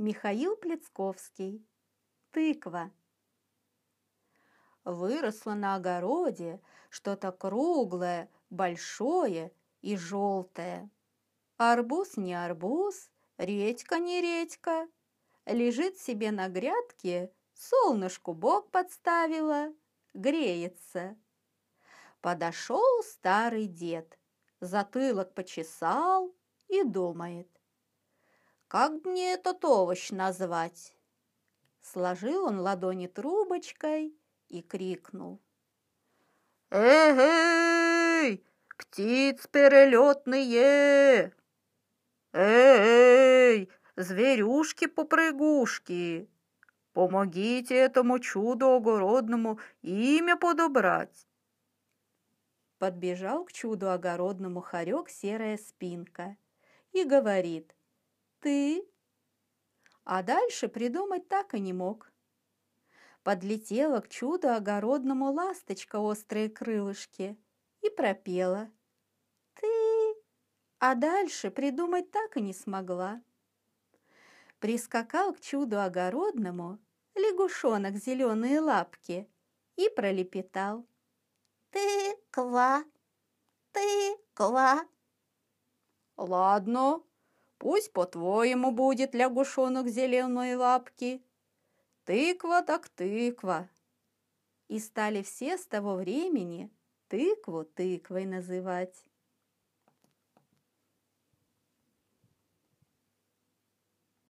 Михаил Плецковский. Тыква. Выросло на огороде что-то круглое, большое и желтое. Арбуз не арбуз, редька не редька. Лежит себе на грядке, солнышку бок подставила, греется. Подошел старый дед, затылок почесал и думает. Как мне этот овощ назвать? Сложил он ладони трубочкой и крикнул. «Эй, птиц перелетные! Эй, зверюшки-попрыгушки! Помогите этому чуду огородному имя подобрать!» Подбежал к чуду огородному хорек серая спинка и говорит. «Ты?» А дальше придумать так и не мог. Подлетела к чуду огородному ласточка острые крылышки и пропела. «Ты?» А дальше придумать так и не смогла. Прискакал к чуду огородному лягушонок зеленые лапки и пролепетал. «Ты-ква! Ты-ква!» «Ладно, пусть по-твоему будет лягушонок зеленые лапки», Тыква так тыква. И стали все с того времени тыкву тыквой называть.